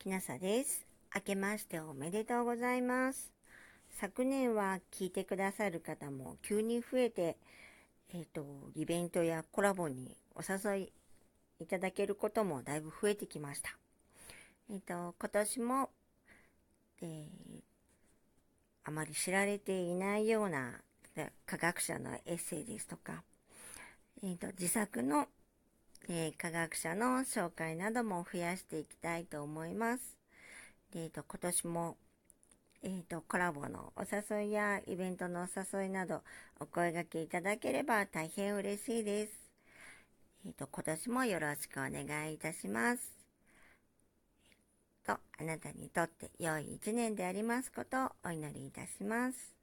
きなさです。明けましておめでとうございます。昨年は聞いてくださる方も急に増えて、えっ、と、イベントやコラボにお誘いいただけることもだいぶ増えてきました。えっ、と、今年も、えーあまり知られていないような科学者のエッセイですとか、えっ、と、自作のえー科学者の紹介なども増やしていきたいと思います。でえーと今年も、えーとコラボのお誘いやイベントのお誘いなどお声掛けいただければ大変嬉しいです。えーと今年もよろしくお願いいたします。とあなたにとって良い一年でありますことをお祈りいたします。